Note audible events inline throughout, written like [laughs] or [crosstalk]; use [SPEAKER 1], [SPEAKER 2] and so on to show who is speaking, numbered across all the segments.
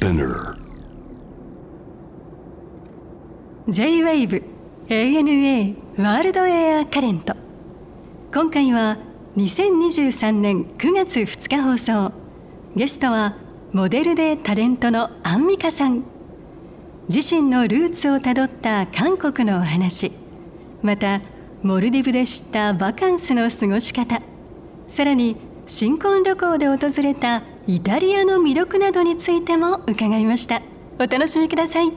[SPEAKER 1] Spinner.
[SPEAKER 2] J-WAVE ANA ワールドエアカレント今回は2023年9月2日放送。ゲストはモデルでタレントのアンミカさん。自身のルーツをたどった韓国のお話。またモルディブで知ったバカンスの過ごし方。さらに新婚旅行で訪れたイタリアの魅力などについても伺いました。お楽しみください。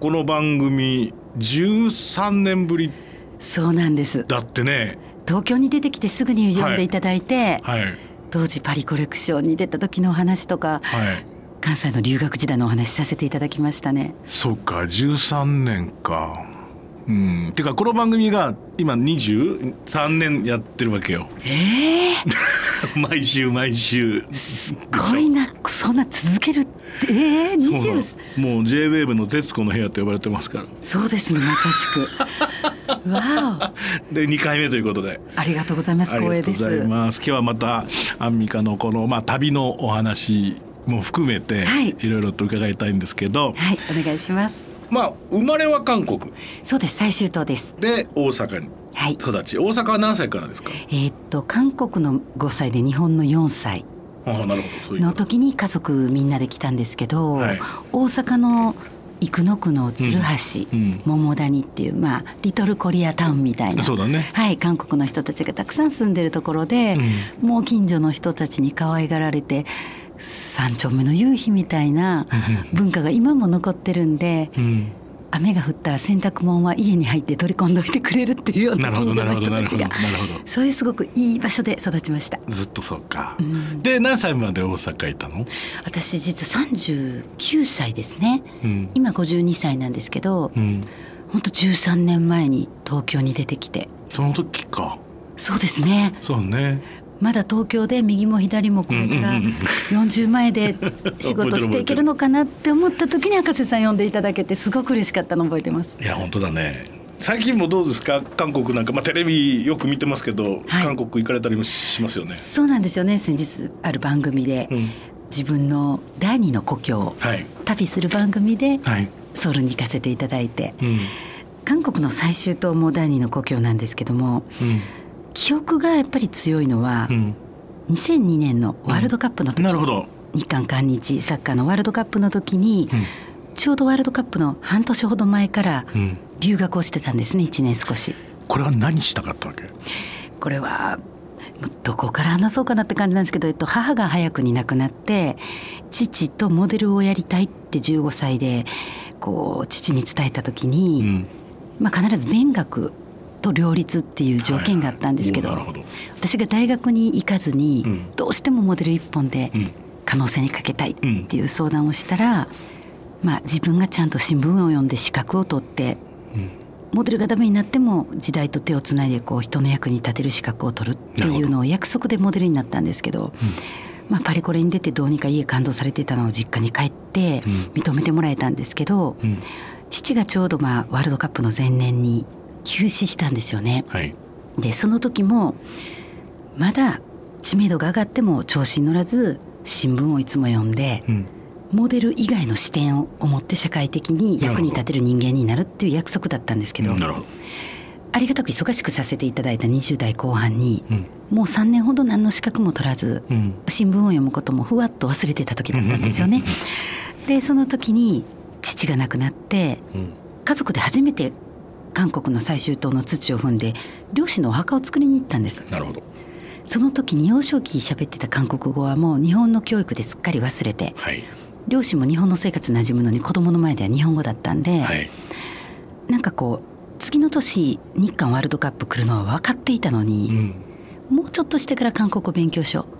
[SPEAKER 3] この番組13年ぶり。
[SPEAKER 4] そうなんです。
[SPEAKER 3] だってね。
[SPEAKER 4] 東京に出てきてすぐに呼んでいただいて、
[SPEAKER 3] はい。
[SPEAKER 4] 当時パリコレクションに出た時のお話とか
[SPEAKER 3] はい。
[SPEAKER 4] 関西の留学時代のお話させていただきましたね。
[SPEAKER 3] そうか13年か。うん。てかこの番組が今23年やってるわけよ。
[SPEAKER 4] ええ [laughs] [laughs]
[SPEAKER 3] 毎週毎週。
[SPEAKER 4] すごいなそんな続けるって？ええ
[SPEAKER 3] そうな
[SPEAKER 4] 20
[SPEAKER 3] のもう JWAVE の「徹子の部屋」と呼ばれてますから。
[SPEAKER 4] そうですねまさしく。[laughs] わ
[SPEAKER 3] で2回目ということで。
[SPEAKER 4] おありがとうございます光栄です
[SPEAKER 3] がとうございます。今日はまたアンミカのこの、まあ、旅のお話も含めて、
[SPEAKER 4] はい。
[SPEAKER 3] いろいろと伺いたいんですけど、
[SPEAKER 4] はいお願いします
[SPEAKER 3] まあ生まれは韓国。
[SPEAKER 4] そうです。最終島です。
[SPEAKER 3] で大阪に。
[SPEAKER 4] はい。
[SPEAKER 3] 育ち。大阪は何歳からですか？
[SPEAKER 4] えーっと韓国の5歳で日本の4歳。
[SPEAKER 3] ああなるほど。
[SPEAKER 4] の時に家族みんなで来たんですけど、
[SPEAKER 3] はい。
[SPEAKER 4] 大阪の生野区の鶴橋、
[SPEAKER 3] うん。
[SPEAKER 4] 桃谷っていうまあリトルコリアタウンみたいな。
[SPEAKER 3] そうだね。
[SPEAKER 4] はい韓国の人たちがたくさん住んでるところで、もう近所の人たちに可愛がられて三丁目の夕日みたいな文化が今も残ってるんで
[SPEAKER 3] うん。
[SPEAKER 4] 雨が降ったら洗濯物は家に入って取り込んどいてくれるっていうよう
[SPEAKER 3] な
[SPEAKER 4] 近所の人たちがそういうすごくいい場所で育ちました。
[SPEAKER 3] ずっとそうか、
[SPEAKER 4] うん。
[SPEAKER 3] で何歳まで大阪いたの、
[SPEAKER 4] 私実は39歳ですね。
[SPEAKER 3] うん。
[SPEAKER 4] 今52歳なんですけど
[SPEAKER 3] うん、
[SPEAKER 4] 本当13年前に東京に出てきて。
[SPEAKER 3] その時か。
[SPEAKER 4] そうですね。
[SPEAKER 3] そうね
[SPEAKER 4] まだ東京で右も左もこれから
[SPEAKER 3] うんうんうん
[SPEAKER 4] 40前で仕事していけるのかなって思った時に博士さん呼んでいただけてすごく嬉しかったの覚えてます。
[SPEAKER 3] いや本当だね。最近もどうですか？韓国なんか、まあ、テレビよく見てますけど、
[SPEAKER 4] はい。
[SPEAKER 3] 韓国行かれたりもしますよね。
[SPEAKER 4] そうなんですよね。先日ある番組で
[SPEAKER 3] うん、
[SPEAKER 4] 自分の第二の故郷を
[SPEAKER 3] はい。
[SPEAKER 4] 旅する番組で
[SPEAKER 3] はい、
[SPEAKER 4] ソウルに行かせていただいて。
[SPEAKER 3] うん。
[SPEAKER 4] 韓国の最終島も第二の故郷なんですけども記憶がやっぱり強いのは
[SPEAKER 3] うん。
[SPEAKER 4] 2002年のワールドカップの
[SPEAKER 3] うん、
[SPEAKER 4] 時、
[SPEAKER 3] なるほど、
[SPEAKER 4] 日韓韓日サッカーのワールドカップの時に、
[SPEAKER 3] うん。
[SPEAKER 4] ちょうどワールドカップの半年ほど前から
[SPEAKER 3] うん、
[SPEAKER 4] 留学をしてたんですね1年少し。
[SPEAKER 3] これは何したかったわけ？
[SPEAKER 4] これはどこから話そうかなって感じなんですけど、えっと、母が早くに亡くなって父とモデルをやりたいって15歳でこう父に伝えた時に、
[SPEAKER 3] うん。
[SPEAKER 4] まあ、必ず勉学と両立っていう条件があったんですけど,、
[SPEAKER 3] はい。ど。
[SPEAKER 4] 私が大学に行かずに、
[SPEAKER 3] うん。
[SPEAKER 4] どうしてもモデル一本で
[SPEAKER 3] うん
[SPEAKER 4] 可能性にかけたいっていう相談をしたら、まあ、自分がちゃんと新聞を読んで資格を取って
[SPEAKER 3] うん。
[SPEAKER 4] モデルがダメになっても時代と手をつないでこう人の役に立てる資格を取るっていうのを約束でモデルになったんですけど、まあ、パリコレに出てどうにか家感動されてたのを実家に帰って
[SPEAKER 3] うん。
[SPEAKER 4] 認めてもらえたんですけど、
[SPEAKER 3] うん。
[SPEAKER 4] 父がちょうどまあワールドカップの前年に急死したんですよね。
[SPEAKER 3] はい。
[SPEAKER 4] でその時もまだ知名度が上がっても調子に乗らず新聞をいつも読んで
[SPEAKER 3] うん。
[SPEAKER 4] モデル以外の視点を持って社会的に役に立てる人間になるっていう約束だったんですけど
[SPEAKER 3] ど、
[SPEAKER 4] ありがたく忙しくさせていただいた20代後半に
[SPEAKER 3] うん。
[SPEAKER 4] もう3年ほど何の資格も取らず
[SPEAKER 3] うん。
[SPEAKER 4] 新聞を読むこともふわっと忘れてた時だったんですよね。でその時に父が亡くなって
[SPEAKER 3] うん。
[SPEAKER 4] 家族で初めて韓国の最終島の土を踏んで漁師のお墓を作りに行ったんです。
[SPEAKER 3] なるほど。
[SPEAKER 4] その時に幼少期喋ってた韓国語はもう日本の教育ですっかり忘れて
[SPEAKER 3] はい。
[SPEAKER 4] 両親も日本の生活馴染むのに子供の前では日本語だったんで、
[SPEAKER 3] はい。
[SPEAKER 4] なんかこう次の年日韓ワールドカップ来るのは分かっていたの
[SPEAKER 3] う
[SPEAKER 4] に、
[SPEAKER 3] ん。
[SPEAKER 4] もうちょっとしてから韓国語勉強しよう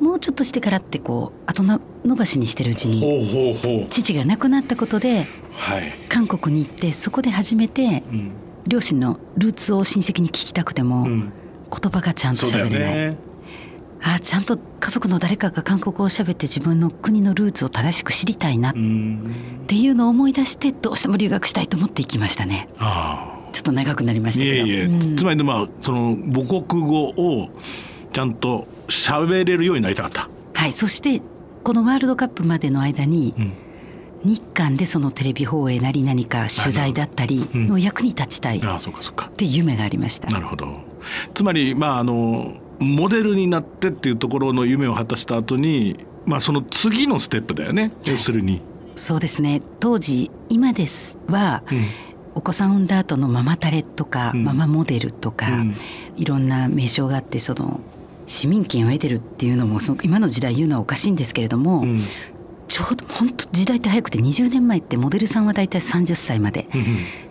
[SPEAKER 4] もうちょっとしてからってこう後の伸ばしにしてるうちに父が亡くなったことで
[SPEAKER 3] はい、
[SPEAKER 4] 韓国に行ってそこで初めて
[SPEAKER 3] うん。
[SPEAKER 4] 両親のルーツを親戚に聞きたくても、
[SPEAKER 3] うん、
[SPEAKER 4] 言葉がちゃんと喋れない、
[SPEAKER 3] ね。
[SPEAKER 4] あちゃんと家族の誰かが韓国語を喋って自分の国のルーツを正しく知りたいなっ
[SPEAKER 3] うん。
[SPEAKER 4] ていうのを思い出してどうしても留学したいと思って行きましたね。
[SPEAKER 3] あ
[SPEAKER 4] ちょっと長くなりましたけど。
[SPEAKER 3] あいえいえ、
[SPEAKER 4] うん。
[SPEAKER 3] つまりでまあその母国語をちゃんと喋れるようになりたかった。
[SPEAKER 4] はいそしてこのワールドカップまでの間に
[SPEAKER 3] うん。
[SPEAKER 4] 日韓でそのテレビ放映なり何か取材だったりの役に立ちたい。っ
[SPEAKER 3] ああそうかそうか。
[SPEAKER 4] て夢がありました。
[SPEAKER 3] なるほど。つまりまああのモデルになってっていうところの夢を果たした後にまあその次のステップだよね。要するに、
[SPEAKER 4] そうですね。当時今ですは
[SPEAKER 3] うん。
[SPEAKER 4] お子さん産んだ後のママタレとか、
[SPEAKER 3] うん。
[SPEAKER 4] ママモデルとか、
[SPEAKER 3] うん。
[SPEAKER 4] いろんな名称があってその市民権を得てるっていうのもその今の時代言うのはおかしいんですけれども、
[SPEAKER 3] うん。
[SPEAKER 4] ちょうど本当時代って早くて20年前ってモデルさんは大体30歳まで。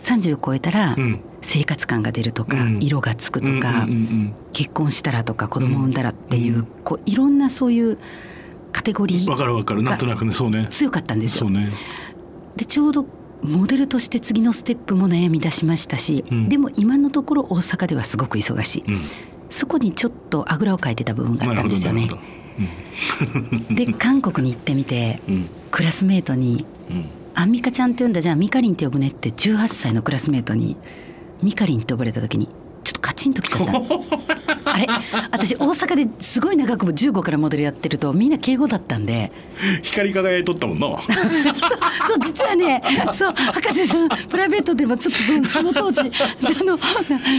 [SPEAKER 4] 30を超えたら
[SPEAKER 3] うん。
[SPEAKER 4] 生活感が出るとか、
[SPEAKER 3] うん。
[SPEAKER 4] 色がつくとか、
[SPEAKER 3] うんうんうん
[SPEAKER 4] 結婚したらとか子供産んだらっていう,、こういろんなそういうカテゴリ
[SPEAKER 3] うんわ
[SPEAKER 4] ー
[SPEAKER 3] かるわかる。なんとなくねそうね。
[SPEAKER 4] 強かったんですよ。
[SPEAKER 3] ね。
[SPEAKER 4] でちょうどモデルとして次のステップも悩み出しましたし、
[SPEAKER 3] うん。
[SPEAKER 4] でも今のところ大阪ではすごく忙しい。
[SPEAKER 3] うん
[SPEAKER 4] そこにちょっとあぐらをかいてた部分があったんですよね。で韓国に行ってみて
[SPEAKER 3] うん。
[SPEAKER 4] クラスメートに
[SPEAKER 3] うん「
[SPEAKER 4] アンミカちゃんって言うんだじゃあミカリンって呼ぶね」って18歳のクラスメートにミカリンって呼ばれた時にちょっとカチンときちゃった [laughs] あれ？私大阪ですごい長くも15からモデルやってるとみんな敬語だったんで。
[SPEAKER 3] 光り輝いとったもんな。[laughs]
[SPEAKER 4] そう実はねそう博士さんプライベートでもちょっとその当時 [laughs] あの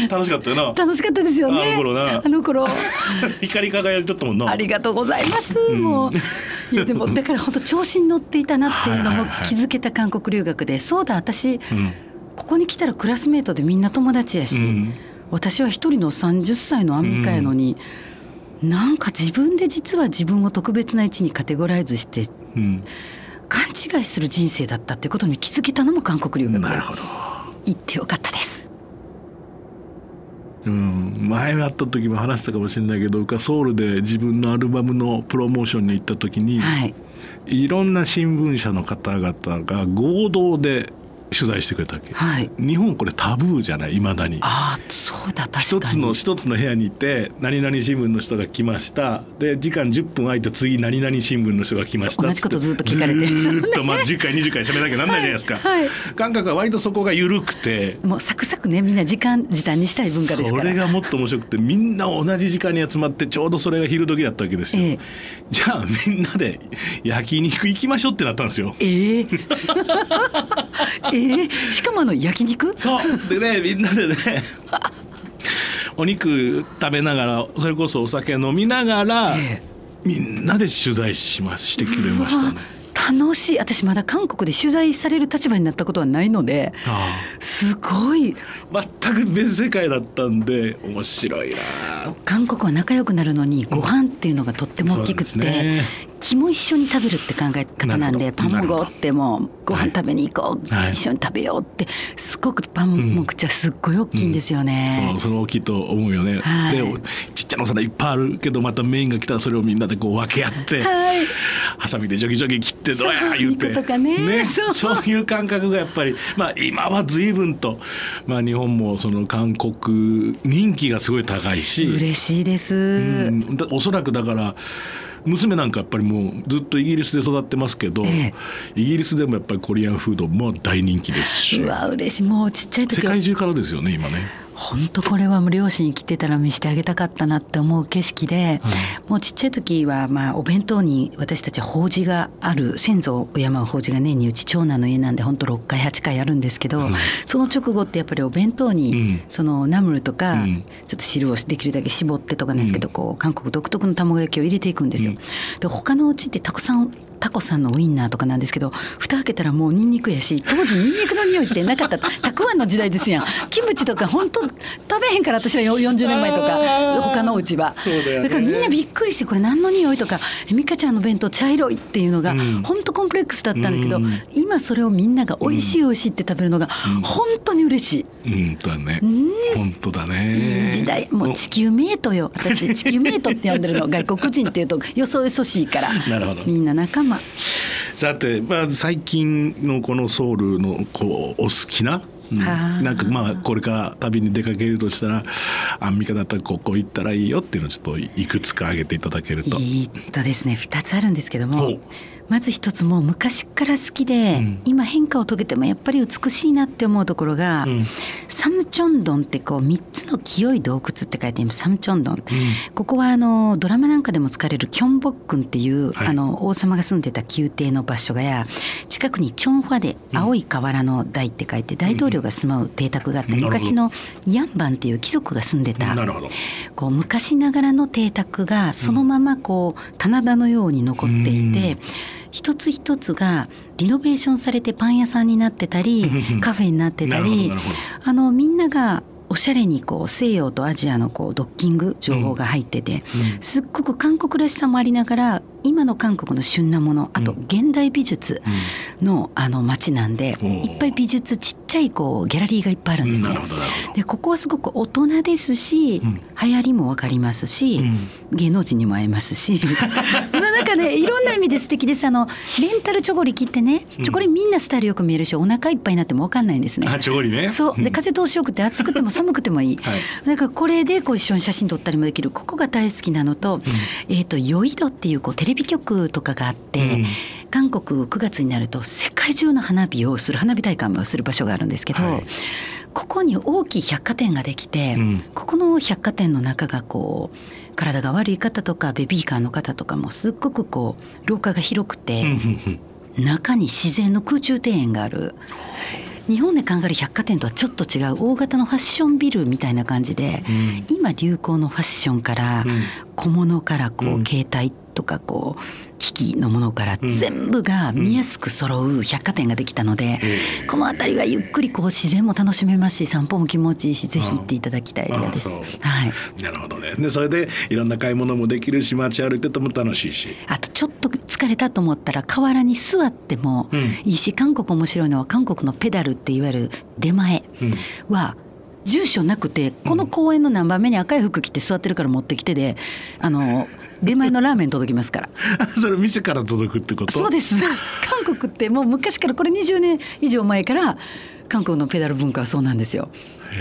[SPEAKER 3] 楽しかったよな。
[SPEAKER 4] 楽しかったですよね。
[SPEAKER 3] あの頃な。
[SPEAKER 4] あの頃。[laughs]
[SPEAKER 3] 光り輝いとったもんな。
[SPEAKER 4] ありがとうございます。
[SPEAKER 3] ん。
[SPEAKER 4] もう。いやでもだから本当調子に乗っていたなっていうのも気づけた韓国留学で、そうだ私
[SPEAKER 3] うん。
[SPEAKER 4] ここに来たらクラスメートでみんな友達やし、
[SPEAKER 3] うん
[SPEAKER 4] 私は一人の30歳のアンミカやのに、なんか自分で実は自分を特別な位置にカテゴライズして
[SPEAKER 3] うん。
[SPEAKER 4] 勘違いする人生だったっていうことに気づけたのも韓国留学で
[SPEAKER 3] なるほど。
[SPEAKER 4] 行ってよかったです。
[SPEAKER 3] うん、前会った時も話したかもしれないけどソウルで自分のアルバムのプロモーションに行った時に、
[SPEAKER 4] はい、
[SPEAKER 3] い、ろんな新聞社の方々が合同で取材してくれたわけ、
[SPEAKER 4] はい、
[SPEAKER 3] 日本これタブーじゃない？いまだに。
[SPEAKER 4] ああそうだ確かに。
[SPEAKER 3] 一つの一つの部屋にいて何々新聞の人が来ました。で時間10分空いて次何々新聞の人が来ました。
[SPEAKER 4] 同じことずっと聞かれて
[SPEAKER 3] ずーっとまあ [laughs] 10回20回喋らなきゃなんないじゃないですか、
[SPEAKER 4] はい
[SPEAKER 3] 感覚は割とそこが緩くて。
[SPEAKER 4] もうサクサクねみんな時間時短にしたい文化ですから。
[SPEAKER 3] それがもっと面白くてみんな同じ時間に集まってちょうどそれが昼時だったわけですよ、
[SPEAKER 4] ええ。
[SPEAKER 3] じゃあみんなで焼肉行きましょうってなったんですよ。
[SPEAKER 4] えええ [laughs] えしかもあの焼肉？
[SPEAKER 3] そう。でねみんなでねお肉食べながらそれこそお酒飲みながら、
[SPEAKER 4] え
[SPEAKER 3] みんなで取材しましてくれましたね。
[SPEAKER 4] 楽しい。私まだ韓国で取材される立場になったことはないので
[SPEAKER 3] あ
[SPEAKER 4] すごい。
[SPEAKER 3] あ全く別世界だったんで面白いな。
[SPEAKER 4] 韓国は仲良くなるのにご飯っていうのがとっても大きくって、
[SPEAKER 3] そうですね
[SPEAKER 4] 気も一緒に食べるって考え方なんでパンもごってもご飯食べに行こう、
[SPEAKER 3] はい。
[SPEAKER 4] 一緒に食べようってすごくパンも口はすっごい大きいんですよね。
[SPEAKER 3] そうその大きいと思うよね、
[SPEAKER 4] はい。
[SPEAKER 3] でちっちゃなお皿いっぱいあるけどまたメインが来たらそれをみんなでこう分け合って、
[SPEAKER 4] はい。
[SPEAKER 3] ハサミでジョギジョギ切ってどうや言って。
[SPEAKER 4] 肉とかね。そう。
[SPEAKER 3] そういう感覚がやっぱり、まあ、今は随分と、まあ、日本もその韓国人気がすごい高いし。
[SPEAKER 4] 嬉しいです。
[SPEAKER 3] うん。だおそらくだから娘なんかやっぱりもうずっとイギリスで育ってますけど、
[SPEAKER 4] え
[SPEAKER 3] イギリスでもやっぱりコリアンフードも大人気ですし。
[SPEAKER 4] うわ嬉しい。もうちっちゃい
[SPEAKER 3] 世
[SPEAKER 4] 時は。
[SPEAKER 3] 界中からですよね今ね。
[SPEAKER 4] 本当これは両親生きてたら見せてあげたかったなって思う景色で、もうちっちゃい時はまあお弁当に私たちは法事がある先祖を敬う法事が年にうち長男の家なんで本当6回8回あるんですけど、
[SPEAKER 3] うん。
[SPEAKER 4] その直後ってやっぱりお弁当
[SPEAKER 3] う
[SPEAKER 4] に
[SPEAKER 3] ん。
[SPEAKER 4] そのナムルとか、
[SPEAKER 3] うん。
[SPEAKER 4] ちょっと汁をできるだけ絞ってとかなんですけど、
[SPEAKER 3] うん。
[SPEAKER 4] こう韓国独特の卵焼きを入れていくんですよ。
[SPEAKER 3] うん。
[SPEAKER 4] で他のうちってたくさんタコさんのウインナーとかなんですけど蓋開けたらもうニンニクやし当時ニンニクの匂いってなかった。[laughs] たくあんの時代ですやん。キムチとか本当食べへんから私はよ40年前とか他のお家は。
[SPEAKER 3] だ
[SPEAKER 4] からみんなびっくりしてこれ何の匂いとか。え美香ちゃんの弁当茶色いっていうのが
[SPEAKER 3] うん。
[SPEAKER 4] 本当コンプレックスだったんですけど、
[SPEAKER 3] うん。
[SPEAKER 4] 今それをみんなが美味しい美味しいって食べるのが
[SPEAKER 3] うん。
[SPEAKER 4] 本当に嬉しい。
[SPEAKER 3] うんだね。
[SPEAKER 4] うん。
[SPEAKER 3] 本当だね。
[SPEAKER 4] いい時代。もう地球メイトよ。私地球メイトって呼んでるの。[laughs] 外国人っていうとよそよそしいから。
[SPEAKER 3] なるほど。
[SPEAKER 4] みんな仲間
[SPEAKER 3] さて、まあ、最近のこのソウルのこうお好きな、うんなんかまあこれから旅に出かけるとしたらアンミカだったらここ行ったらいいよっていうのをちょっといくつか挙げていただけると。
[SPEAKER 4] いいとですね。2つあるんですけど
[SPEAKER 3] ほ
[SPEAKER 4] も
[SPEAKER 3] う
[SPEAKER 4] まず一つもう昔から好きで、
[SPEAKER 3] うん。
[SPEAKER 4] 今変化を遂げてもやっぱり美しいなって思うところが、
[SPEAKER 3] うん。
[SPEAKER 4] サムチョンドンってこう3つの清い洞窟って書いてある。サムチョンドン、ここはあのドラマなんかでも使われるキョンボックンっていう、
[SPEAKER 3] はい。
[SPEAKER 4] あの王様が住んでた宮廷の場所がや近くにチョンファで青い河原の台って書いて大統領が住まう邸宅があって、昔のヤンバンっていう貴族が住んでたこう昔ながらの邸宅がそのままこう棚田のように残っていて、
[SPEAKER 3] うん
[SPEAKER 4] 一つ一つがリノベーションされてパン屋さんになってたり
[SPEAKER 3] うん [laughs]
[SPEAKER 4] カフェになってたりあのみんながおしゃれにこう西洋とアジアのこうドッキング情報が入ってて、すっごく韓国らしさもありながら今の韓国の旬なものあと
[SPEAKER 3] うん
[SPEAKER 4] 現代美術のあの街なんで、
[SPEAKER 3] おー。
[SPEAKER 4] いっぱい美術ちっちゃいこうギャラリーがいっぱいあるんですね。でここはすごく大人ですし、
[SPEAKER 3] うん。
[SPEAKER 4] 流行りもわかりますし、
[SPEAKER 3] ど
[SPEAKER 4] 芸能人にも会えますし [laughs] [laughs] まあなんかねいろんな意味で素敵です。あのレンタルチョゴリ着ってねチョゴリみんなスタイルよく見えるしお腹いっぱいになってもわかんないんですね。
[SPEAKER 3] あちょごりね。
[SPEAKER 4] そう。で風通しよくて暑くても [laughs] 寒くてもいい、
[SPEAKER 3] はい。
[SPEAKER 4] だからこれでこう一緒に写真撮ったりもできる。ここが大好きなのと,、えー、とヨイドっていうこうテレビ局とかがあって、
[SPEAKER 3] うん。
[SPEAKER 4] 韓国9月になると世界中の花火をする花火大会をする場所があるんですけど、
[SPEAKER 3] はい。
[SPEAKER 4] ここに大きい百貨店ができて、
[SPEAKER 3] うん。
[SPEAKER 4] ここの百貨店の中がこう体が悪い方とかベビーカーの方とかもすっごくこう廊下が広くて、中に自然の空中庭園がある。日本で考える百貨店とはちょっと違う大型のファッションビルみたいな感じで、
[SPEAKER 3] うん。
[SPEAKER 4] 今流行のファッションから
[SPEAKER 3] うん。
[SPEAKER 4] 小物からこう、
[SPEAKER 3] うん。
[SPEAKER 4] 携帯とかこう機器のものから
[SPEAKER 3] うん。
[SPEAKER 4] 全部が見やすく揃う百貨店ができたので、
[SPEAKER 3] え
[SPEAKER 4] この辺りはゆっくりこう自然も楽しめますし散歩も気持ちいいしぜひ行っていただきたいエリアです。はい。
[SPEAKER 3] えなるほどね。でそれでいろんな買い物もできるし街歩いてても楽しいし。
[SPEAKER 4] あとちょっと疲れたと思ったら河原に座っても
[SPEAKER 3] うん。
[SPEAKER 4] いいし韓国面白いのは韓国のペダルっていわゆる出前
[SPEAKER 3] うん。
[SPEAKER 4] は住所なくてこの公園の何番目に赤い服着て座ってるから持ってきてであの出前のラーメン届きますから。[laughs]
[SPEAKER 3] それ店から届くってこと？
[SPEAKER 4] そうです。[laughs] 韓国ってもう昔からこれ20年以上前から韓国のペダル文化はそうなんですよ。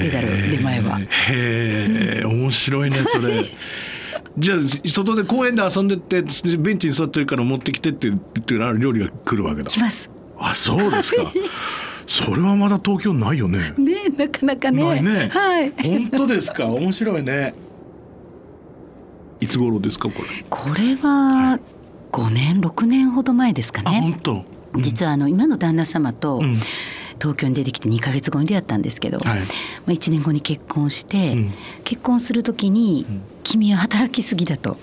[SPEAKER 4] ペダル出前は。
[SPEAKER 3] へえ面白いねそれ。[laughs] じゃあ外で公園で遊んでってベンチに座ってるから持ってきてって言ってる料理が来るわけだ。
[SPEAKER 4] 来ます。
[SPEAKER 3] あそうですか。それはまだ東京ないよね。
[SPEAKER 4] ねなかなかね。
[SPEAKER 3] ないね。
[SPEAKER 4] はい。
[SPEAKER 3] 本当ですか？面白いねいつ頃ですかこれ？
[SPEAKER 4] これは5年6年ほど前ですか
[SPEAKER 3] あ
[SPEAKER 4] ね
[SPEAKER 3] 本当。
[SPEAKER 4] 実はあの今の旦那様と
[SPEAKER 3] うん。
[SPEAKER 4] 東京に出てきて2ヶ月後に出会ったんですけど、ま
[SPEAKER 3] はい。
[SPEAKER 4] あ、1年後に結婚して、
[SPEAKER 3] うん。
[SPEAKER 4] 結婚する時に
[SPEAKER 3] うん「
[SPEAKER 4] 君は働きすぎだ」と。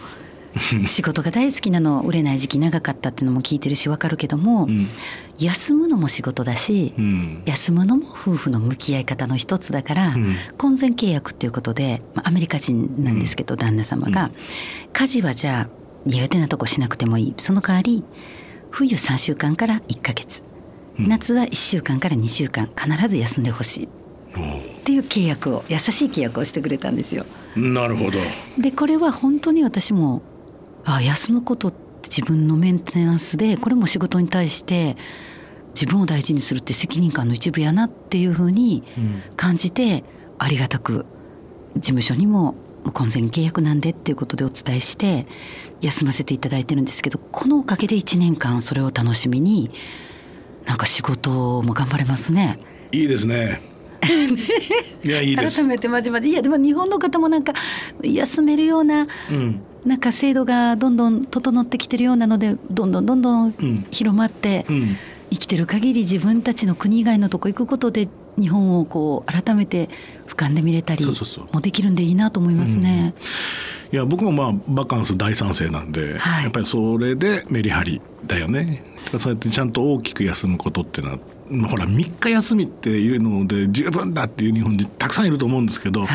[SPEAKER 4] 仕事が大好きなの売れない時期長かったっていうのも聞いてるしわかるけども、
[SPEAKER 3] うん
[SPEAKER 4] 休むのも仕事だし、
[SPEAKER 3] うん。
[SPEAKER 4] 休むのも夫婦の向き合い方の一つだから、
[SPEAKER 3] うん。
[SPEAKER 4] 婚前契約っていうことで、まあ、アメリカ人なんですけど、旦那様が、家事はじゃあ苦手なとこしなくてもいい。その代わり冬3週間から1ヶ月、
[SPEAKER 3] うん。
[SPEAKER 4] 夏は1週間から2週間。必ず休んでほしい。っていう契約を優しい契約をしてくれたんですよ。
[SPEAKER 3] なるほど。
[SPEAKER 4] でこれは本当に私もあ休むことって自分のメンテナンスでこれも仕事に対して自分を大事にするって責任感の一部やなっていうふうに
[SPEAKER 3] うん。
[SPEAKER 4] 感じてありがたく事務所にも婚前契約なんでっていうことでお伝えして休ませていただいてるんですけどこのおかげで1年間それを楽しみになんか仕事も頑張れますね。
[SPEAKER 3] いいですね。[laughs] いやいいです。
[SPEAKER 4] 改めてまじまじ。いやでも日本の方もなんか休めるような
[SPEAKER 3] うん
[SPEAKER 4] なんか制度がどんどん整ってきてるようなのでどんどんどんどん
[SPEAKER 3] うん
[SPEAKER 4] 広まって
[SPEAKER 3] うん。
[SPEAKER 4] 生きてる限り自分たちの国以外のとこ行くことで日本をこう改めて俯瞰で見れたりもできるんでいいなと思いますね。
[SPEAKER 3] いや僕もまあバカンス大賛成なんで、
[SPEAKER 4] はい。
[SPEAKER 3] やっぱりそれでメリハリだよね。そうやってちゃんと大きく休むことっていうのは、まあ、ほら3日休みっていうので十分だっていう日本人たくさんいると思うんですけど、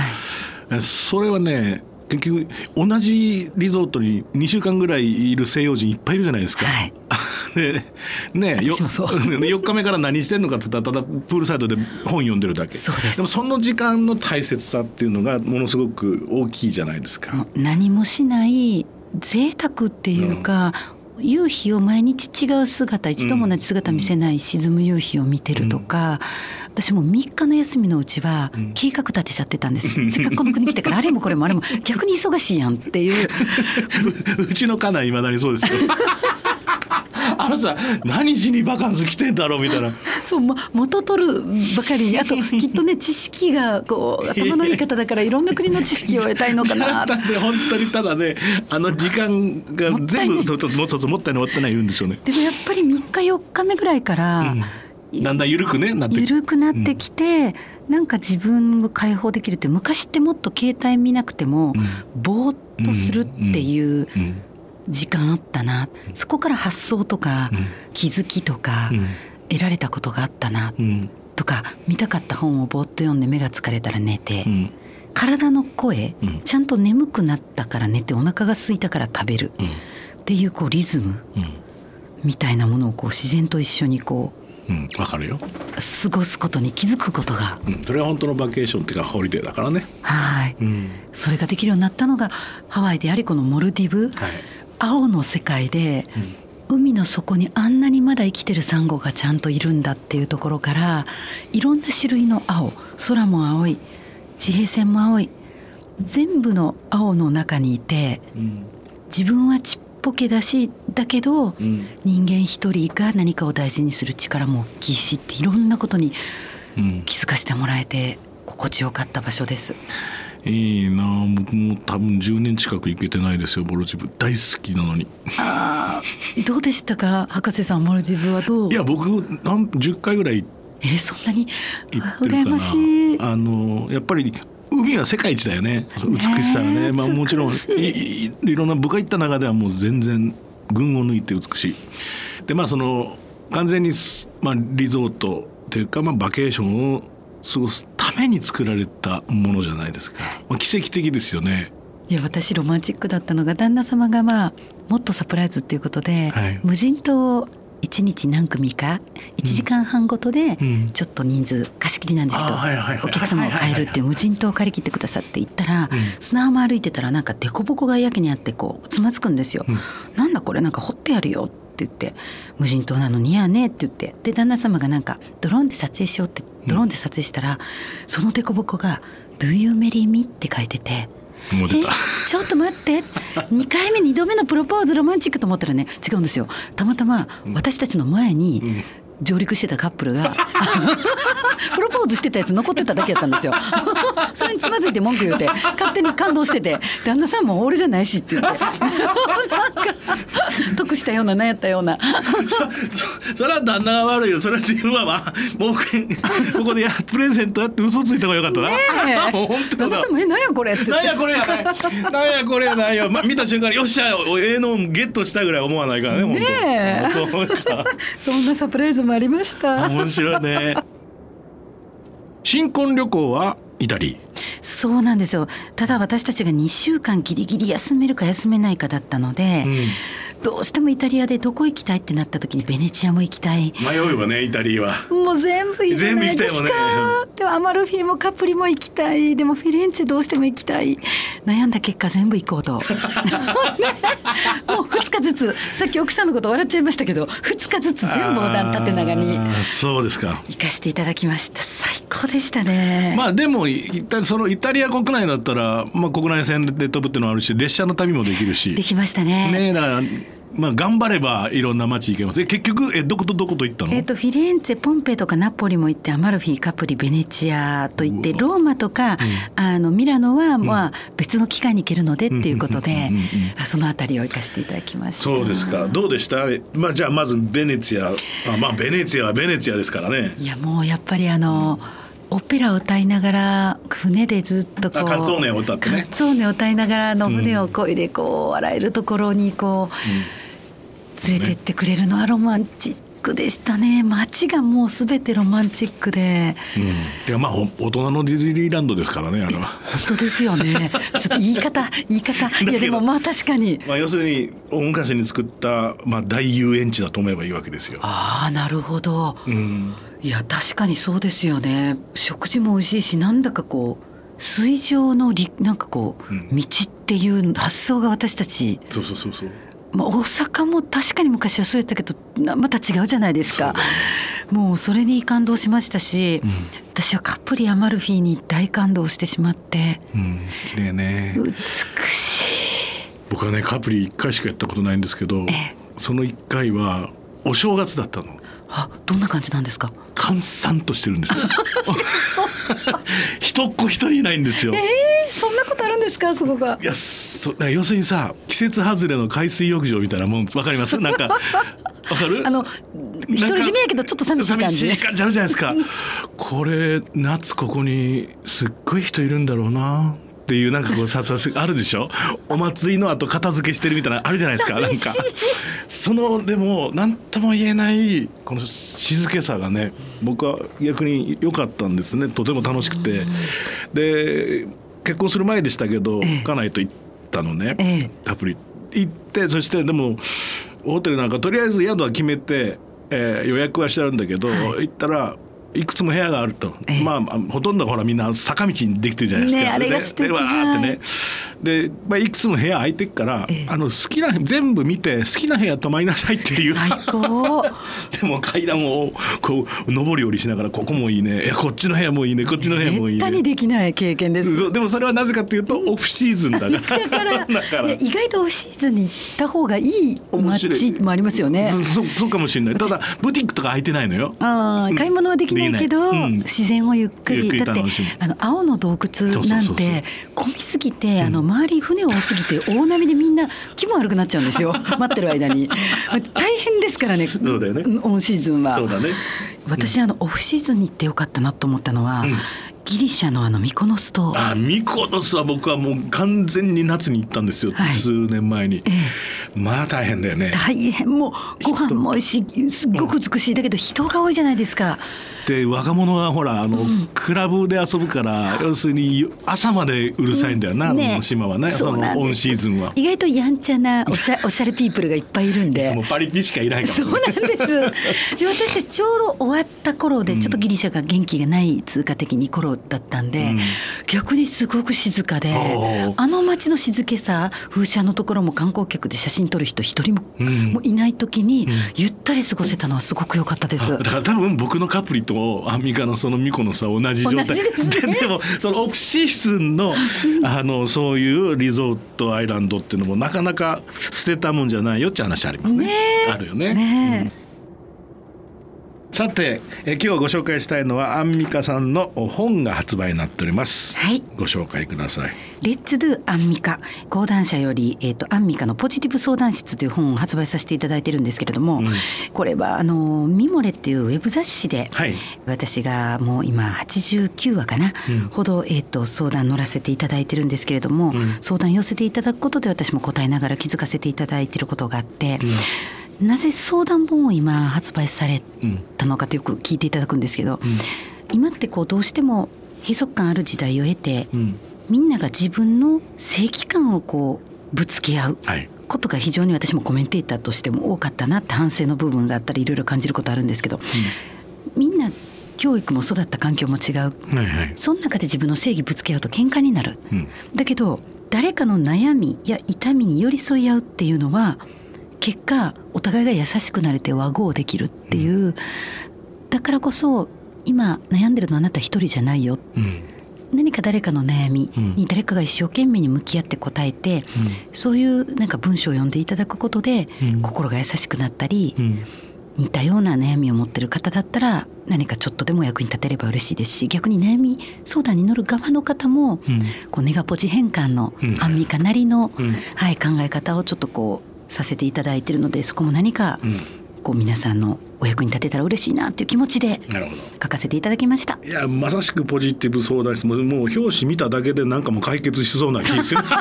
[SPEAKER 3] えそれはね結局同じリゾートに2週間ぐらいいる西洋人いっぱいいるじゃないですか。
[SPEAKER 4] はい。[laughs]
[SPEAKER 3] でねよ
[SPEAKER 4] 私もそう。[laughs]
[SPEAKER 3] 4日目から何してんのかって言ったらただプールサイドで本読んでるだけ。
[SPEAKER 4] そうです。
[SPEAKER 3] もその時間の大切さっていうのがものすごく大きいじゃないですか。
[SPEAKER 4] 何もしない贅沢っていうか、夕日を毎日違う姿一度も同じ姿見せない沈む夕日を見てるとか、私も3日の休みのうちは
[SPEAKER 3] ん。
[SPEAKER 4] 計画立てちゃってたんです、せっかくこの国来てからあれもこれもあれも逆に忙しいやんっていう。[laughs]
[SPEAKER 3] うちの家内いまだにそうですけど [laughs] あのさ何しにバカンス来てんだろうみたいな。
[SPEAKER 4] そう、ま、元取るばかりに。あときっとね知識がこう頭のいい方だからいろんな国の知識を得たいのかな。[laughs]
[SPEAKER 3] だって本当にただねあの時間が全部もったいない。もったいない言うんでしょうね。
[SPEAKER 4] でもやっぱり3日4日目ぐらいから、
[SPEAKER 3] うんだんだん緩くねなって
[SPEAKER 4] 緩くなってきて、なんか自分を解放できるって昔ってもっと携帯見なくても、ぼーっとするっていう
[SPEAKER 3] うん。
[SPEAKER 4] 時間あったな、そこから発想とか、
[SPEAKER 3] うん。
[SPEAKER 4] 気づきとか、
[SPEAKER 3] うん。
[SPEAKER 4] 得られたことがあったな
[SPEAKER 3] うん。
[SPEAKER 4] とか見たかった本をぼーっと読んで目が疲れたら寝て、
[SPEAKER 3] うん。
[SPEAKER 4] 体の声、
[SPEAKER 3] うん。
[SPEAKER 4] ちゃんと眠くなったから寝てお腹が空いたから食べる。
[SPEAKER 3] うん。
[SPEAKER 4] っていうこうリズム
[SPEAKER 3] うん。
[SPEAKER 4] みたいなものをこう自然と一緒にこ
[SPEAKER 3] うんわかるよ、
[SPEAKER 4] う過ごすことに気づくことが。
[SPEAKER 3] うん、それは本当のバケーションっていうかホリデーだからね。
[SPEAKER 4] はい。
[SPEAKER 3] うん。
[SPEAKER 4] それができるようになったのがハワイでありこのモルディブ。
[SPEAKER 3] はい。
[SPEAKER 4] 青の世界で海の底にあんなにまだ生きてるサンゴがちゃんといるんだっていうところからいろんな種類の青空も青い地平線も青い全部の青の中にいて
[SPEAKER 3] うん。
[SPEAKER 4] 自分はちっぽけだしだけど
[SPEAKER 3] うん。
[SPEAKER 4] 人間一人が何かを大事にする力も大きいしっていろんなことに
[SPEAKER 3] うん。
[SPEAKER 4] 気づかせてもらえて心地よかった場所です。
[SPEAKER 3] いいなあ。僕も多分10年近く行けてないですよ。ボルジブ。大好きなのに。
[SPEAKER 4] あーどうでしたか？博士さんモルディブはどう？
[SPEAKER 3] いや僕なん10回ぐらい
[SPEAKER 4] えーそんなに？羨ましい。
[SPEAKER 3] あのやっぱり海は世界一だよね。美しさがね。まあ、もちろん
[SPEAKER 4] い。
[SPEAKER 3] ろんな部下行った中ではもう全然群を抜いて美しい。でまあその完全にす、まあ、リゾートというか、まあ、バケーションを過ごすために作られたものじゃないですか、まあ、奇跡的ですよね。
[SPEAKER 4] いや私ロマンチックだったのが旦那様がまあもっとサプライズっていうことで、
[SPEAKER 3] はい。
[SPEAKER 4] 無人島を1日何組か1時間半ごとで
[SPEAKER 3] うん
[SPEAKER 4] ちょっと人数貸し切りなんですけどお客様を変えるっていう無人島を借り切ってくださって言ったら
[SPEAKER 3] うん
[SPEAKER 4] 砂浜歩いてたらなんか凸凹がやけにあってこうつまずくんですよ。
[SPEAKER 3] うん
[SPEAKER 4] なんだこれなんか掘ってやるよって言って無人島なのにやねって言ってで旦那様がなんかドローンで撮影しようってドローンで撮影したら、その凸凹が「Do you marry me?」って書いてて。え
[SPEAKER 3] もう出た
[SPEAKER 4] ちょっと待って。2回目2度目のプロポーズロマンチックと思ったらね違うんですよ。たまたま私たちの前に
[SPEAKER 3] ん
[SPEAKER 4] 上陸してたカップルが [laughs] プロポーズしてたやつ残ってただけやったんですよ。[laughs] それにつまずいて文句言うて勝手に感動してて旦那さんも俺じゃないしって言って。[laughs] なんか得したような何やったような。
[SPEAKER 3] そそれは旦那が悪いよ。それは自分はまあもうここでやプレゼントやって嘘ついた方がよかったな、
[SPEAKER 4] ね旦那さんも「え何やこれ」って。言って
[SPEAKER 3] なんやこれやない。なんやこれやないよ、まあ、見た瞬間によっしゃええのゲットしたぐらい思わないからね
[SPEAKER 4] ねえ。
[SPEAKER 3] そうか
[SPEAKER 4] そんなサプライズもありました。
[SPEAKER 3] 面白いね。新婚旅行はイタリ
[SPEAKER 4] そうなんですよ。ただ私たちが2週間ギリギリ休めるか休めないかだったので、
[SPEAKER 3] うん
[SPEAKER 4] どうしてもイタリアでどこ行きたいってなった時にベネチアも行きたい。
[SPEAKER 3] 迷うよねイタリアは。
[SPEAKER 4] もう全部いいじゃないですか、
[SPEAKER 3] 全部行きたいもんね。
[SPEAKER 4] でもアマルフィもカプリも行きたい。でもフィレンツェどうしても行きたい。悩んだ結果全部行こうと。[laughs] もう2日ずつ。さっき奥さんのこと笑っちゃいましたけど2日ずつ全部横断縦長に
[SPEAKER 3] そうですか。
[SPEAKER 4] 行かしていただきました最高でしたね、
[SPEAKER 3] まあでもイタそのイタリア国内だったら、まあ、国内線で飛ぶっていうのはあるし列車の旅もできるし。
[SPEAKER 4] できましたね。
[SPEAKER 3] ねだからまあ頑張ればいろんな街行けます。で結局えどことどこと行ったの、
[SPEAKER 4] えっとフィレンツェポンペとかナポリも行ってアマルフィカプリベネチアと行ってローマとか、あのミラノはまあ別の機会に行けるのでっていうことでそのあたりを行かせていただきました。
[SPEAKER 3] そうですか。どうでした？まあじゃあまずベネツィア。あまあベネツィアはベネツィアですからね。
[SPEAKER 4] いやもうやっぱりあの、オペラを歌いながら船でずっとこう
[SPEAKER 3] あカツオーネを歌ってね。
[SPEAKER 4] カツオーネを歌いながらあの船を漕いでこう笑えるところにこう、連れてってくれるのはロマンチックでしたね。街がもうすべてロマンチックで。
[SPEAKER 3] うん、いやまあほ大人のディズニーランドですからねあれは。
[SPEAKER 4] 本当ですよね。[laughs] ちょっと言い方言い方。いやでもまあ確かに。
[SPEAKER 3] まあ、要するに大昔に作った、まあ、大遊園地だと思えばいいわけですよ。
[SPEAKER 4] ああなるほど。
[SPEAKER 3] うん、
[SPEAKER 4] いや確かにそうですよね。食事も美味しいしなんだかこう水上のりなんかこう、
[SPEAKER 3] うん。
[SPEAKER 4] 道っていう発想が私たち、
[SPEAKER 3] そうそうそうそう。
[SPEAKER 4] まあ、大阪も確かに昔はそうやったけどなまた違うじゃないですか。もうそれに感動しましたし、
[SPEAKER 3] うん。
[SPEAKER 4] 私はカプリアマルフィに大感動してしまって。
[SPEAKER 3] うん、綺麗ね。
[SPEAKER 4] 美しい。
[SPEAKER 3] 僕はねカプリ一回しかやったことないんですけど
[SPEAKER 4] ええ。
[SPEAKER 3] その一回はお正月だったの。
[SPEAKER 4] あどんな感じなんですか？
[SPEAKER 3] 閑散としてるんですよ。[laughs] 一 [laughs] っ子一人いないんですよ、
[SPEAKER 4] えー、そんなことあるんですか？そこが。
[SPEAKER 3] いやそ要するにさ季節外れの海水浴場みたいなもんわかります？なんかわかる？
[SPEAKER 4] あの独り占めやけどちょっと寂しい感じ
[SPEAKER 3] 寂しい感じあるじゃないですか。これ夏ここにすっごい人いるんだろうな。っていうなんかこうささあるでしょ？お祭りの後片付けしてるみたいなあるじゃないですか。なんかそのでも何とも言えないこの静けさがね僕は逆に良かったんですね。とても楽しくて。で結婚する前でしたけど、
[SPEAKER 4] ええ。
[SPEAKER 3] 家内と行ったのね、
[SPEAKER 4] ええ。
[SPEAKER 3] たっぷり行ってそしてでもホテルなんかとりあえず宿は決めて、えー予約はしてあるんだけど、
[SPEAKER 4] はい。
[SPEAKER 3] 行ったらいくつも部屋があると、
[SPEAKER 4] ええ。
[SPEAKER 3] まあまあほとんどほらみんな坂道にできてるじゃないですか。
[SPEAKER 4] ねあれが素敵
[SPEAKER 3] ででわーってね。で、まあ、いくつも部屋空いてっから、
[SPEAKER 4] ええ。
[SPEAKER 3] あの好きな全部見て好きな部屋泊まりなさいっていう。
[SPEAKER 4] 最高。[laughs]
[SPEAKER 3] でも階段をこう上り下りしながらここもいいね。いやこっちの部屋もいいね。こっちの部屋もいいね。
[SPEAKER 4] めったにできない経験です。
[SPEAKER 3] でもそれはなぜかというとオフシーズンだから。
[SPEAKER 4] だから [laughs] 意外とオフシーズンに行った方がいい街もありますよね。
[SPEAKER 3] そそうかもしれない。ただ [laughs] ブティックとか開いてないのよ。
[SPEAKER 4] あー買い物はできない
[SPEAKER 3] ないうん。
[SPEAKER 4] 自然をゆっくりだってあの青の洞窟なんて混みすぎて、あの周り船多すぎて大波でみんな気分悪くなっちゃうんですよ。[laughs] 待ってる間に。大変ですからね。
[SPEAKER 3] ね。
[SPEAKER 4] オンシーズンは。
[SPEAKER 3] そうだね
[SPEAKER 4] 私あのオフシーズンに行ってよかったなと思ったのは、
[SPEAKER 3] ん。
[SPEAKER 4] ギリシャのあのミコノスと
[SPEAKER 3] あミコノスは僕はもう完全に夏に行ったんですよ、
[SPEAKER 4] はい。
[SPEAKER 3] 数年前に、
[SPEAKER 4] え
[SPEAKER 3] まあ大変だよね。
[SPEAKER 4] 大変。もうご飯も美味しいすっごく美しい。だけど人が多いじゃないですか。
[SPEAKER 3] で若者はほらあの、クラブで遊ぶから要するに朝までうるさいんだよな、
[SPEAKER 4] ね。
[SPEAKER 3] あの島はね。
[SPEAKER 4] そ
[SPEAKER 3] のオンシーズンは。
[SPEAKER 4] 意外とやんちゃなおしゃ [laughs] おしゃれピープルがいっぱいいるんで。
[SPEAKER 3] もうパリピしかいないか
[SPEAKER 4] そう
[SPEAKER 3] も
[SPEAKER 4] なんです。で私たちちょうど終わった頃で、ちょっとギリシャが元気がない通貨的に頃だったんで、
[SPEAKER 3] うん。
[SPEAKER 4] 逆にすごく静かであの街の静けさ風車のところも観光客で写真撮る人一人も,、
[SPEAKER 3] うん。
[SPEAKER 4] もいない時に、ゆったり過ごせたのはすごく良かったです。
[SPEAKER 3] だから多分僕のカプリとアンミカのそのミコのさ同じ状態。
[SPEAKER 4] 同じですね。[laughs]
[SPEAKER 3] でもそのオフシーズンのあのそういうリゾートアイランドっていうのもなかなか捨てたもんじゃないよって話ありますね。
[SPEAKER 4] ねえ。
[SPEAKER 3] あるよね。
[SPEAKER 4] ねえ
[SPEAKER 3] さてえ今日ご紹介したいのはアンミカさんの本が発売になっております。
[SPEAKER 4] はい。
[SPEAKER 3] ご紹介ください。
[SPEAKER 4] レッツドゥアンミカ。講談社より、えー、とアンミカのポジティブ相談室という本を発売させていただいてるんですけれども、
[SPEAKER 3] うん。
[SPEAKER 4] これはあのミモレっていうウェブ雑誌で、
[SPEAKER 3] はい。
[SPEAKER 4] 私がもう今89話かな、
[SPEAKER 3] うん。
[SPEAKER 4] ほど、えー、と相談乗らせていただいてるんですけれども、
[SPEAKER 3] ん。
[SPEAKER 4] 相談寄せていただくことで私も答えながら気づかせていただいてることがあって、なぜ相談本を今発売され
[SPEAKER 3] うん
[SPEAKER 4] たのかとよく聞いていただくんですけど、今ってこうどうしても閉塞感ある時代を経て、
[SPEAKER 3] うん。
[SPEAKER 4] みんなが自分の正義感をこうぶつけ合う
[SPEAKER 3] はい。
[SPEAKER 4] ことが非常に私もコメンテーターとしても多かったなって反省の部分があったりいろいろ感じることあるんですけど、みんな教育も育った環境も違う。
[SPEAKER 3] はいはい。
[SPEAKER 4] その中で自分の正義ぶつけ合うと喧嘩になる。
[SPEAKER 3] うん。
[SPEAKER 4] だけど誰かの悩みや痛みに寄り添い合うっていうのは結果お互いが優しくなれて和合できるっていう、だからこそ今悩んでるのはあなた一人じゃないよ。
[SPEAKER 3] うん。
[SPEAKER 4] 何か誰かの悩みに誰かが一生懸命に向き合って答えて、そういうなんか文章を読んでいただくことで、
[SPEAKER 3] うん。
[SPEAKER 4] 心が優しくなったり、
[SPEAKER 3] うん。
[SPEAKER 4] 似たような悩みを持ってる方だったら何かちょっとでも役に立てれば嬉しいですし逆に悩み相談に乗る側の方も、
[SPEAKER 3] うん。
[SPEAKER 4] こうネガポジ変換の
[SPEAKER 3] うん。
[SPEAKER 4] アンミカなりの、
[SPEAKER 3] うん。
[SPEAKER 4] はい、考え方をちょっとこうさせていただいているのでそこも何か、こう皆さんのお役に立てたら嬉しいなっていう気持ちで書かせていただきました。
[SPEAKER 3] いやまさしくポジティブ相談室ももう表紙見ただけでなんかもう解決しそうな気がする。[laughs]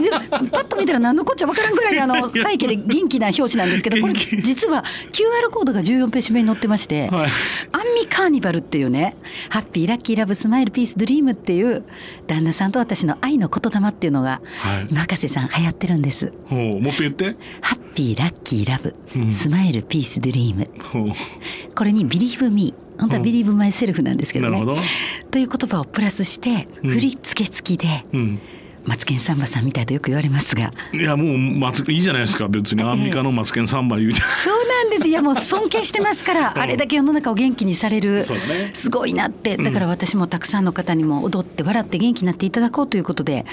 [SPEAKER 4] でパッと見たら何のこっちゃわからんぐらいあのサイケで元気な表紙なんですけどこれ実は QR コードが14ページ目に載ってまして、
[SPEAKER 3] はい。
[SPEAKER 4] アンミカーニバルっていうね Happy Lucky Love Smile Peace Dream っていう旦那さんと私の愛の言霊っていうのが、
[SPEAKER 3] はい。
[SPEAKER 4] 今博士さん流行ってるんです。
[SPEAKER 3] もう一遍言って。
[SPEAKER 4] Happy Lucky Love、
[SPEAKER 3] うん
[SPEAKER 4] Smile
[SPEAKER 3] Peace Dream
[SPEAKER 4] これに Believe me 本当は Believe myself なんですけどね。という言葉をプラスして
[SPEAKER 3] うん
[SPEAKER 4] 振り付け付きで、
[SPEAKER 3] うん
[SPEAKER 4] マツケンサンバさんみたいとよく言われますが。
[SPEAKER 3] いやもう松いいじゃないですか別に。アンミカのマツケンサンバ言うて、
[SPEAKER 4] そうなんです。いやもう尊敬してますから、[laughs]
[SPEAKER 3] うん。
[SPEAKER 4] あれだけ世の中を元気にされる
[SPEAKER 3] ね。
[SPEAKER 4] すごいなって。だから私もたくさんの方にも踊って笑って元気になっていただこうということで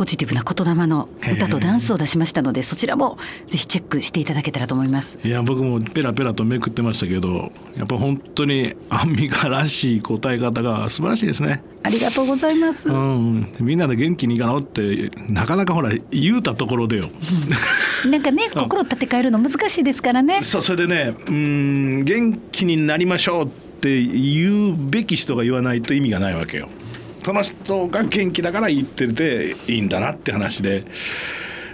[SPEAKER 4] ポジティブな言霊の歌とダンスを出しましたのでそちらもぜひチェックしていただけたらと思います。
[SPEAKER 3] いや僕もペラペラとめくってましたけどやっぱ本当にアンミカらしい答え方が素晴らしいですね。
[SPEAKER 4] ありがとうございます、
[SPEAKER 3] うん、みんなで元気にいかなってなかなかほら言うたところでよ、
[SPEAKER 4] うん、なんかね [laughs] 心立て替えるの難しいですからね。
[SPEAKER 3] そうそれでねうん元気になりましょうって言うべき人が言わないと意味がないわけよその人が元気だから言ってていいんだなって話で。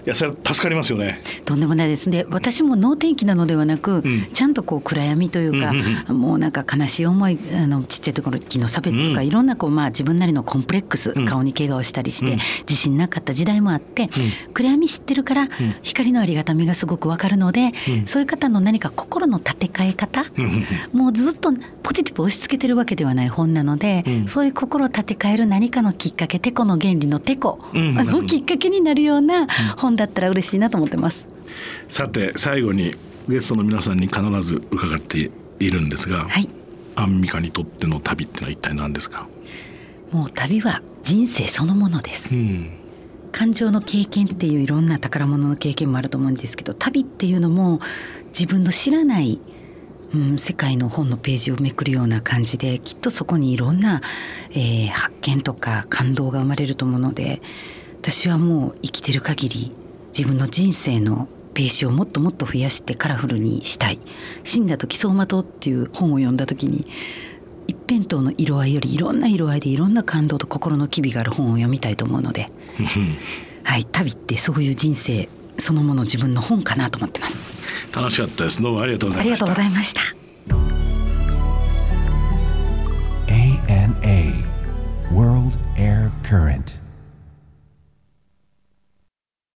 [SPEAKER 3] やそれは助かりますよね。
[SPEAKER 4] とんでもないです。ね私も能天気なのではなく、うん、ちゃんとこう暗闇というか、うん、もうなんか悲しい思いあのちっちゃい時の差別とか、うん、いろんなこう、まあ、自分なりのコンプレックス、顔に怪我をしたりして、自信なかった時代もあって、暗闇知ってるから、光のありがたみがすごくわかるので、そういう方の何か心の立て替え方、もうずっとポジティブを押し付けてるわけではない本なので、そういう心を立て替える何かのきっかけてこの原理のてこ、あのきっかけになるような本だったら嬉しいなと思ってます。
[SPEAKER 3] さて最後にゲストの皆さんに必ず伺っているんですが、はい、アンミカにとっての旅ってのは一体何ですか？
[SPEAKER 4] もう旅は人生そのものです、うん、感情の経験っていういろんな宝物の経験もあると思うんですけど旅っていうのも自分の知らないうん、世界の本のページをめくるような感じできっとそこにいろんな、えー、発見とか感動が生まれると思うので私はもう生きてる限り自分の人生のページをもっともっと増やしてカラフルにしたい「死んだ時走馬灯」っていう本を読んだ時に一辺倒の色合いよりいろんな色合いでいろんな感動と心の機微がある本を読みたいと思うので、[laughs] はい、旅ってそういう人生そのもの自分の本かなと思ってます。
[SPEAKER 3] 楽しかったです。どうもありがとうございました。
[SPEAKER 4] ありがとうございました。ANA World Air Current.